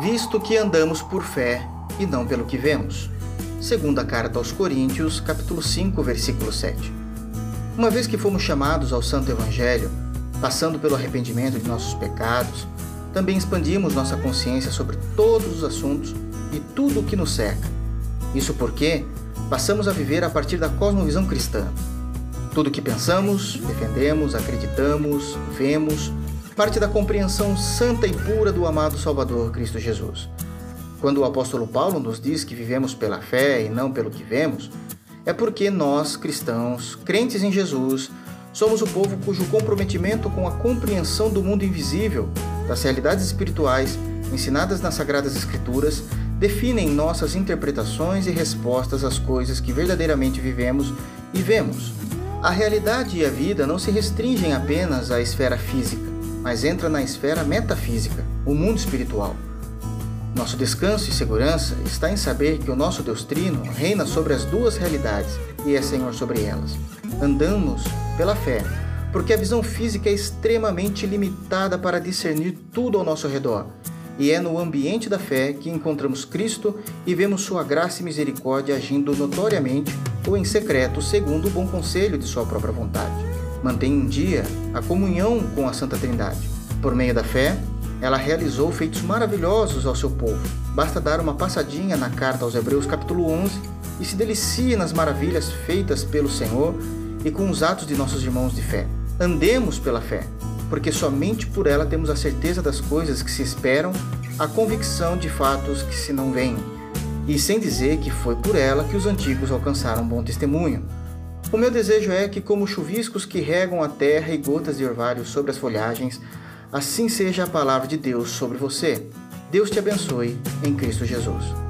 visto que andamos por fé e não pelo que vemos. Segunda carta aos Coríntios, capítulo 5, versículo 7. Uma vez que fomos chamados ao santo evangelho, passando pelo arrependimento de nossos pecados, também expandimos nossa consciência sobre todos os assuntos e tudo o que nos cerca. Isso porque passamos a viver a partir da cosmovisão cristã. Tudo o que pensamos, defendemos, acreditamos, vemos, parte da compreensão santa e pura do amado Salvador Cristo Jesus. Quando o apóstolo Paulo nos diz que vivemos pela fé e não pelo que vemos, é porque nós, cristãos, crentes em Jesus, somos o povo cujo comprometimento com a compreensão do mundo invisível, das realidades espirituais ensinadas nas Sagradas Escrituras, definem nossas interpretações e respostas às coisas que verdadeiramente vivemos e vemos. A realidade e a vida não se restringem apenas à esfera física, mas entra na esfera metafísica, o mundo espiritual. Nosso descanso e segurança está em saber que o nosso Deus Trino reina sobre as duas realidades e é Senhor sobre elas. Andamos pela fé, porque a visão física é extremamente limitada para discernir tudo ao nosso redor. E é no ambiente da fé que encontramos Cristo e vemos Sua graça e misericórdia agindo notoriamente ou em secreto, segundo o bom conselho de Sua própria vontade. Mantém em dia a comunhão com a Santa Trindade. Por meio da fé, ela realizou feitos maravilhosos ao seu povo. Basta dar uma passadinha na carta aos Hebreus, capítulo 11, e se delicie nas maravilhas feitas pelo Senhor e com os atos de nossos irmãos de fé. Andemos pela fé, porque somente por ela temos a certeza das coisas que se esperam, a convicção de fatos que se não veem, e sem dizer que foi por ela que os antigos alcançaram bom testemunho. O meu desejo é que, como chuviscos que regam a terra e gotas de orvalho sobre as folhagens, assim seja a palavra de Deus sobre você. Deus te abençoe em Cristo Jesus.